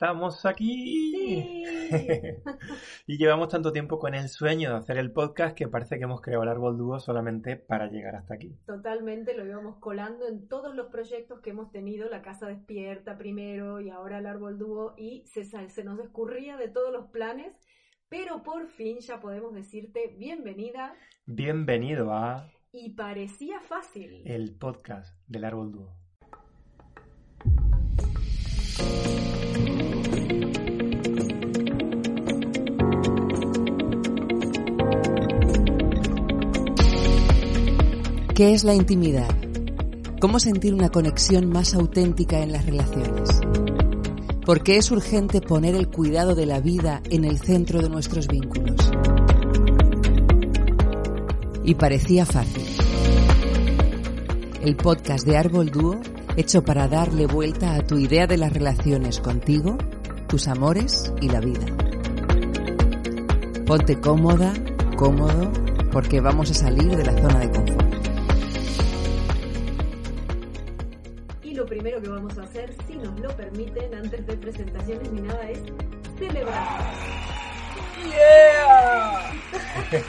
estamos aquí. y llevamos tanto tiempo con el sueño de hacer el podcast que parece que hemos creado el árbol dúo solamente para llegar hasta aquí. Totalmente, lo íbamos colando en todos los proyectos que hemos tenido, la casa despierta primero y ahora el árbol dúo, y se, se nos escurría de todos los planes, pero por fin ya podemos decirte bienvenida. Bienvenido a... Y parecía fácil. El podcast del árbol dúo. ¿Qué es la intimidad? ¿Cómo sentir una conexión más auténtica en las relaciones? ¿Por qué es urgente poner el cuidado de la vida en el centro de nuestros vínculos? Y parecía fácil. El podcast de Árbol Dúo hecho para darle vuelta a tu idea de las relaciones contigo, tus amores y la vida. Ponte cómoda, cómodo, porque vamos a salir de la zona de confort. Primero que vamos a hacer, si nos lo permiten, antes de presentaciones ni nada, es celebrar. ¡Yeah!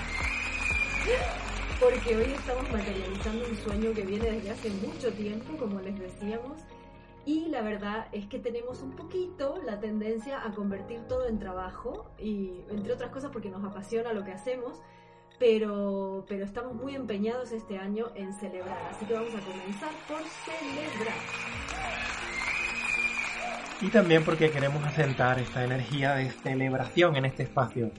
Porque hoy estamos materializando un sueño que viene desde hace mucho tiempo, como les decíamos, y la verdad es que tenemos un poquito la tendencia a convertir todo en trabajo, y entre otras cosas porque nos apasiona lo que hacemos, pero, pero estamos muy empeñados este año en celebrar. Así que vamos a comenzar por celebrar. Y también porque queremos asentar esta energía de celebración en este espacio.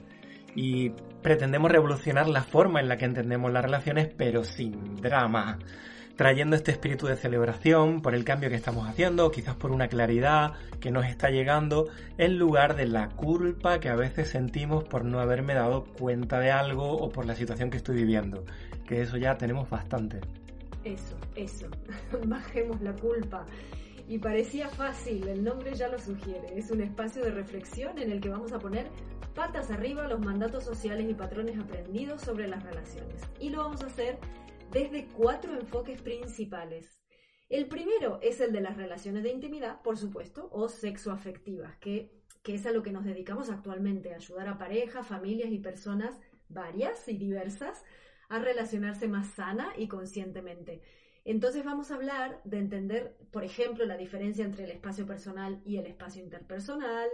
Y pretendemos revolucionar la forma en la que entendemos las relaciones, pero sin drama trayendo este espíritu de celebración por el cambio que estamos haciendo, quizás por una claridad que nos está llegando, en lugar de la culpa que a veces sentimos por no haberme dado cuenta de algo o por la situación que estoy viviendo, que eso ya tenemos bastante. Eso, eso, bajemos la culpa. Y parecía fácil, el nombre ya lo sugiere, es un espacio de reflexión en el que vamos a poner patas arriba los mandatos sociales y patrones aprendidos sobre las relaciones. Y lo vamos a hacer desde cuatro enfoques principales. El primero es el de las relaciones de intimidad, por supuesto, o sexoafectivas, que, que es a lo que nos dedicamos actualmente, ayudar a parejas, familias y personas varias y diversas a relacionarse más sana y conscientemente. Entonces vamos a hablar de entender, por ejemplo, la diferencia entre el espacio personal y el espacio interpersonal,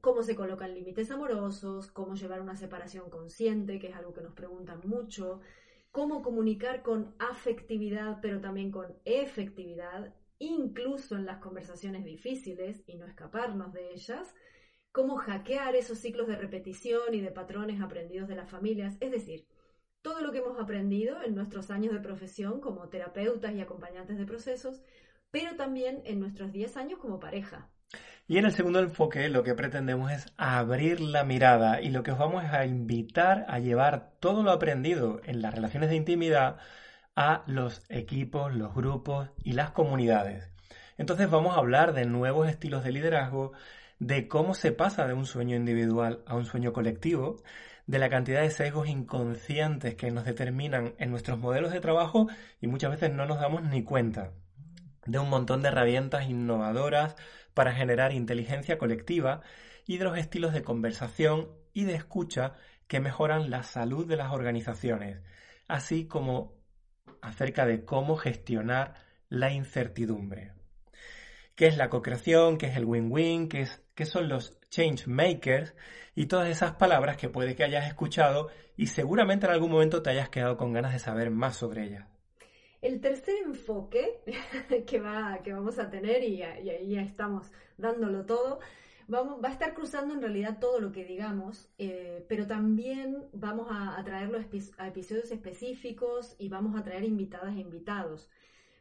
cómo se colocan límites amorosos, cómo llevar una separación consciente, que es algo que nos preguntan mucho, cómo comunicar con afectividad, pero también con efectividad, incluso en las conversaciones difíciles y no escaparnos de ellas, cómo hackear esos ciclos de repetición y de patrones aprendidos de las familias, es decir, todo lo que hemos aprendido en nuestros años de profesión como terapeutas y acompañantes de procesos, pero también en nuestros 10 años como pareja. Y en el segundo enfoque lo que pretendemos es abrir la mirada y lo que os vamos a invitar a llevar todo lo aprendido en las relaciones de intimidad a los equipos, los grupos y las comunidades. Entonces vamos a hablar de nuevos estilos de liderazgo, de cómo se pasa de un sueño individual a un sueño colectivo, de la cantidad de sesgos inconscientes que nos determinan en nuestros modelos de trabajo y muchas veces no nos damos ni cuenta, de un montón de herramientas innovadoras para generar inteligencia colectiva y de los estilos de conversación y de escucha que mejoran la salud de las organizaciones, así como acerca de cómo gestionar la incertidumbre. ¿Qué es la co-creación? ¿Qué es el win-win? ¿Qué, ¿Qué son los change makers? Y todas esas palabras que puede que hayas escuchado y seguramente en algún momento te hayas quedado con ganas de saber más sobre ellas. El tercer enfoque que, va, que vamos a tener, y, ahí ya estamos dándolo todo, vamos, va a estar cruzando en realidad todo lo que digamos, eh, pero también vamos a, traerlo a episodios específicos y vamos a traer invitadas e invitados,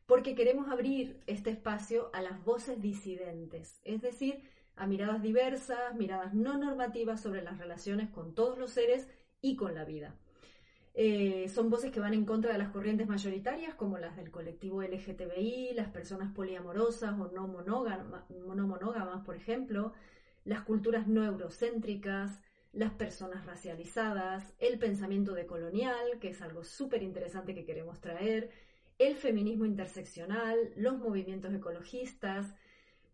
porque queremos abrir este espacio a las voces disidentes, es decir, a miradas diversas, miradas no normativas sobre las relaciones con todos los seres y con la vida. Eh, son voces que van en contra de las corrientes mayoritarias, como las del colectivo LGTBI, las personas poliamorosas o no monógamas, por ejemplo, las culturas no eurocéntricas, las personas racializadas, el pensamiento decolonial, que es algo súper interesante que queremos traer, el feminismo interseccional, los movimientos ecologistas,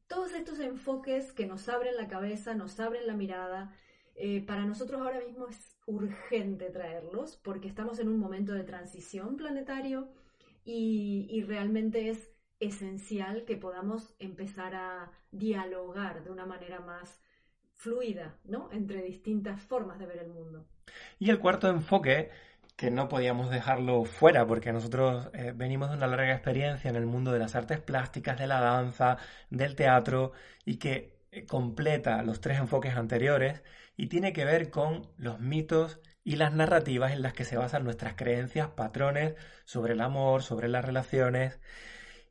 todos estos enfoques que nos abren la cabeza, nos abren la mirada, eh, para nosotros ahora mismo es urgente traerlos porque estamos en un momento de transición planetario y, realmente es esencial que podamos empezar a dialogar de una manera más fluida, ¿no? Entre distintas formas de ver el mundo. Y el cuarto enfoque, que no podíamos dejarlo fuera, porque nosotros eh, venimos de una larga experiencia en el mundo de las artes plásticas, de la danza, del teatro, y que eh, completa los tres enfoques anteriores, y tiene que ver con los mitos y las narrativas en las que se basan nuestras creencias, patrones sobre el amor, sobre las relaciones.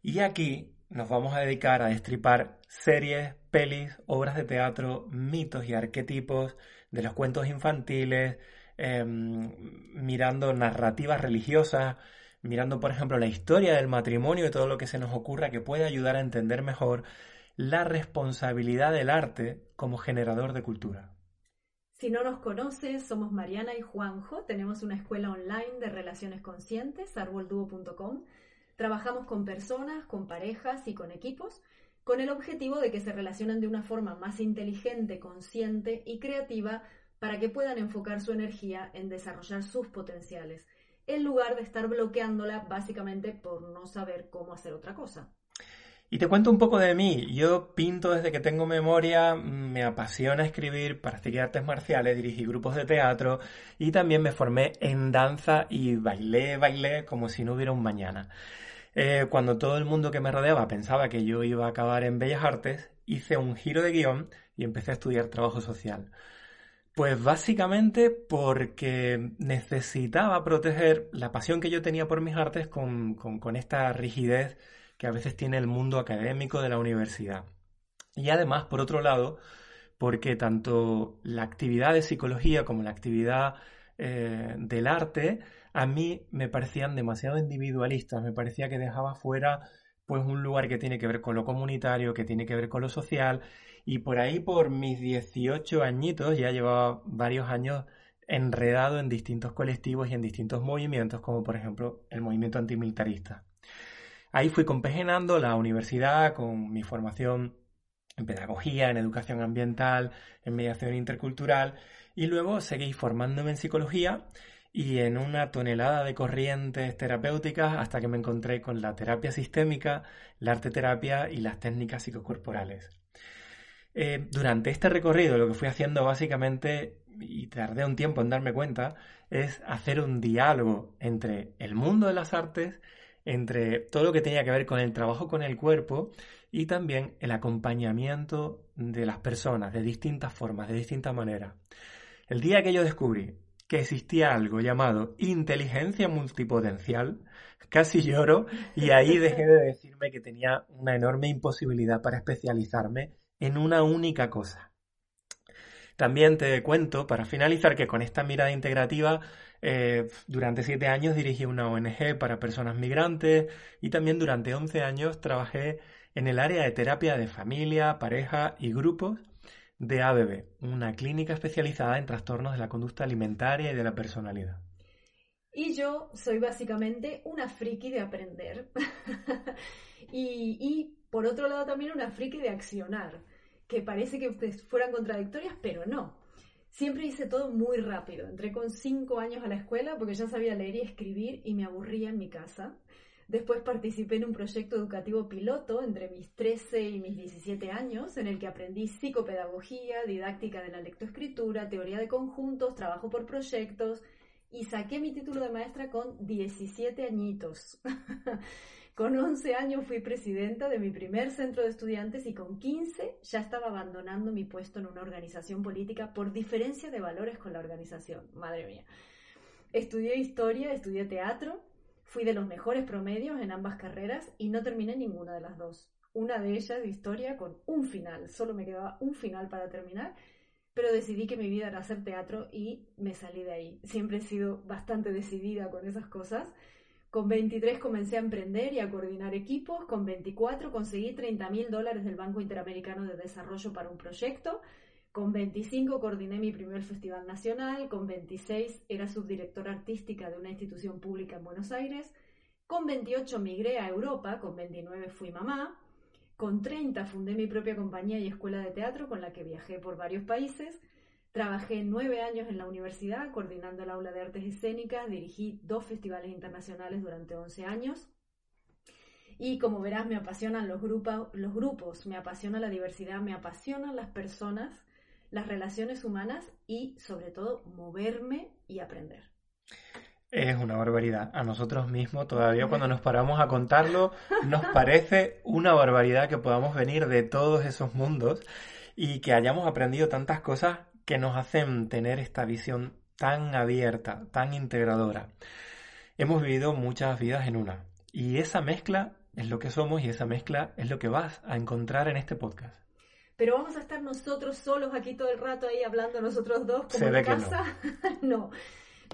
Y aquí nos vamos a dedicar a destripar series, pelis, obras de teatro, mitos y arquetipos de los cuentos infantiles, em, mirando narrativas religiosas, mirando, por ejemplo, la historia del matrimonio y todo lo que se nos ocurra que puede ayudar a entender mejor la responsabilidad del arte como generador de cultura. Si no nos conoces, somos Mariana y Juanjo. Tenemos una escuela online de relaciones conscientes, arbolduo.com. Trabajamos con personas, con parejas y con equipos con el objetivo de que se relacionen de una forma más inteligente, consciente y creativa para que puedan enfocar su energía en desarrollar sus potenciales, en lugar de estar bloqueándola básicamente por no saber cómo hacer otra cosa. Y te cuento un poco de mí. Yo pinto desde que tengo memoria, me apasiona escribir, practiqué artes marciales, dirigí grupos de teatro y también me formé en danza y bailé, bailé como si no hubiera un mañana. Eh, cuando todo el mundo que me rodeaba pensaba que yo iba a acabar en Bellas Artes, hice un giro de guion y empecé a estudiar trabajo social. Pues básicamente porque necesitaba proteger la pasión que yo tenía por mis artes con, con esta rigidez que a veces tiene el mundo académico de la universidad. Y además, por otro lado, porque tanto la actividad de psicología como la actividad eh, del arte a mí me parecían demasiado individualistas, me parecía que dejaba fuera pues un lugar que tiene que ver con lo comunitario, que tiene que ver con lo social y por ahí por mis 18 añitos ya llevaba varios años enredado en distintos colectivos y en distintos movimientos como por ejemplo el movimiento antimilitarista. Ahí fui compaginando la universidad con mi formación en pedagogía, en educación ambiental, en mediación intercultural y luego seguí formándome en psicología y en una tonelada de corrientes terapéuticas hasta que me encontré con la terapia sistémica, la arteterapia y las técnicas psicocorporales. Eh, durante este recorrido lo que fui haciendo básicamente, y tardé un tiempo en darme cuenta, es hacer un diálogo entre el mundo de las artes, entre todo lo que tenía que ver con el trabajo con el cuerpo y también el acompañamiento de las personas de distintas formas, de distintas maneras. El día que yo descubrí que existía algo llamado inteligencia multipotencial, casi lloro y ahí dejé de decirme que tenía una enorme imposibilidad para especializarme en una única cosa. También te cuento, para finalizar, que con esta mirada integrativa, eh, durante siete años dirigí una ONG para personas migrantes y también durante once años trabajé en el área de terapia de familia, pareja y grupos de ABB, una clínica especializada en trastornos de la conducta alimentaria y de la personalidad. Y yo soy básicamente una friki de aprender. y, y, por otro lado también una friki de accionar, que parece que fueran contradictorias, pero no. Siempre hice todo muy rápido. Entré con cinco años a la escuela porque ya sabía leer y escribir y me aburría en mi casa. Después participé en un proyecto educativo piloto entre mis 13 y mis 17 años, en el que aprendí psicopedagogía, didáctica de la lectoescritura, teoría de conjuntos, trabajo por proyectos y saqué mi título de maestra con 17 añitos. con 11 años fui presidenta de mi primer centro de estudiantes y con 15 ya estaba abandonando mi puesto en una organización política por diferencia de valores con la organización. Madre mía. Estudié historia, estudié teatro Fui de los mejores promedios en ambas carreras y no terminé ninguna de las dos. una de ellas de historia con un final, solo me quedaba un final para terminar, pero decidí que mi vida era hacer teatro y me salí de ahí. Siempre he sido bastante decidida con esas cosas. Con 23 comencé a emprender y a coordinar equipos. Con 24 conseguí 30 mil dólares del Banco Interamericano de Desarrollo para un proyecto. Con 25 coordiné mi primer festival nacional. Con 26 era subdirectora artística de una institución pública en Buenos Aires. Con 28 migré a Europa. Con 29 fui mamá. Con 30 fundé mi propia compañía y escuela de teatro con la que viajé por varios países. Trabajé nueve años en la universidad coordinando el aula de artes escénicas, dirigí dos festivales internacionales durante 11 años. Y como verás, me apasionan los, los grupos, me apasiona la diversidad, me apasionan las personas, las relaciones humanas y sobre todo moverme y aprender. Es una barbaridad. A nosotros mismos todavía cuando nos paramos a contarlo nos parece una barbaridad que podamos venir de todos esos mundos y que hayamos aprendido tantas cosas que nos hacen tener esta visión tan abierta, tan integradora. Hemos vivido muchas vidas en una y esa mezcla es lo que somos y esa mezcla es lo que vas a encontrar en este podcast. Pero vamos a estar nosotros solos aquí todo el rato ahí hablando nosotros dos como en casa. no.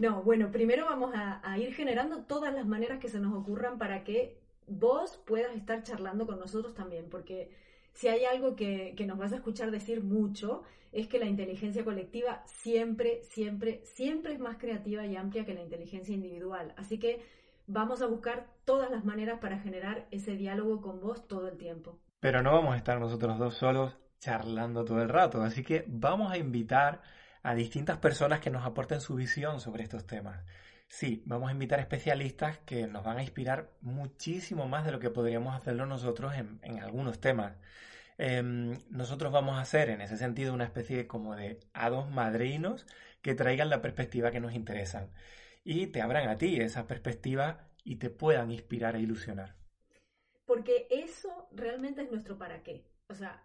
no. bueno, primero vamos a, a ir generando todas las maneras que se nos ocurran para que vos puedas estar charlando con nosotros también, porque si hay algo que, nos vas a escuchar decir mucho, es que la inteligencia colectiva siempre, siempre, siempre es más creativa y amplia que la inteligencia individual. Así que vamos a buscar todas las maneras para generar ese diálogo con vos todo el tiempo. Pero no vamos a estar nosotros dos solos charlando todo el rato, así que vamos a invitar a distintas personas que nos aporten su visión sobre estos temas. Sí, vamos a invitar especialistas que nos van a inspirar muchísimo más de lo que podríamos hacerlo nosotros en, algunos temas. Em, nosotros vamos a hacer en ese sentido una especie como de hados madrinos que traigan la perspectiva que nos interesan y te abran a ti esa perspectiva y te puedan inspirar e ilusionar. Porque eso realmente es nuestro para qué. O sea,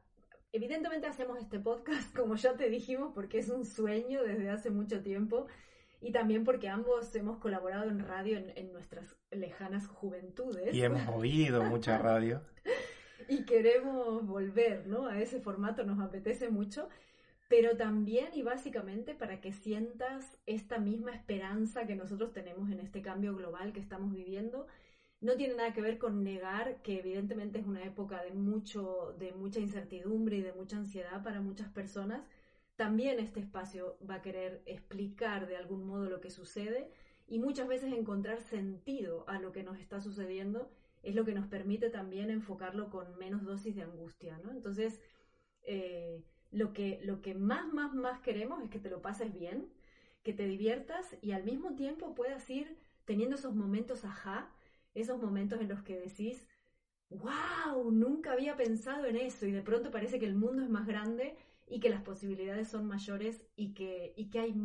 evidentemente hacemos este podcast, como ya te dijimos, porque es un sueño desde hace mucho tiempo y también porque ambos hemos colaborado en radio en, nuestras lejanas juventudes. Y hemos oído mucha radio. Y queremos volver ¿no? a ese formato, nos apetece mucho, pero también y básicamente para que sientas esta misma esperanza que nosotros tenemos en este cambio global que estamos viviendo. No tiene nada que ver con negar que evidentemente es una época de, mucho, de mucha incertidumbre y de mucha ansiedad para muchas personas, también este espacio va a querer explicar de algún modo lo que sucede y muchas veces encontrar sentido a lo que nos está sucediendo es lo que nos permite también enfocarlo con menos dosis de angustia, ¿no? Entonces, eh, lo, que, lo que más, más, más queremos es que te lo pases bien, que te diviertas y al mismo tiempo puedas ir teniendo esos momentos ajá, esos momentos en los que decís, wow, nunca había pensado en eso y de pronto parece que el mundo es más grande y que las posibilidades son mayores y que, y que hay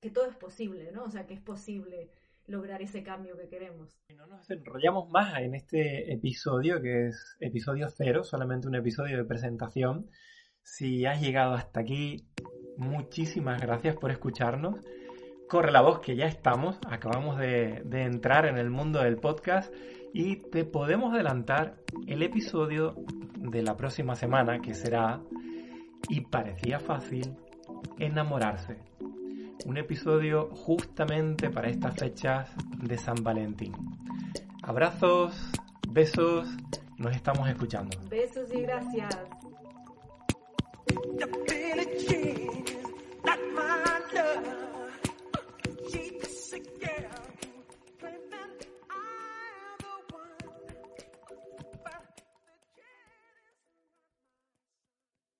que todo es posible, ¿no? O sea, que es posible lograr ese cambio que queremos. No nos enrollamos más en este episodio, que es episodio cero, solamente un episodio de presentación. Si has llegado hasta aquí, muchísimas gracias por escucharnos. Corre la voz que ya estamos, acabamos de, de entrar en el mundo del podcast y te podemos adelantar el episodio de la próxima semana, que será y parecía fácil enamorarse un episodio justamente para estas fechas de San Valentín. Abrazos, besos, nos estamos escuchando. Besos y gracias.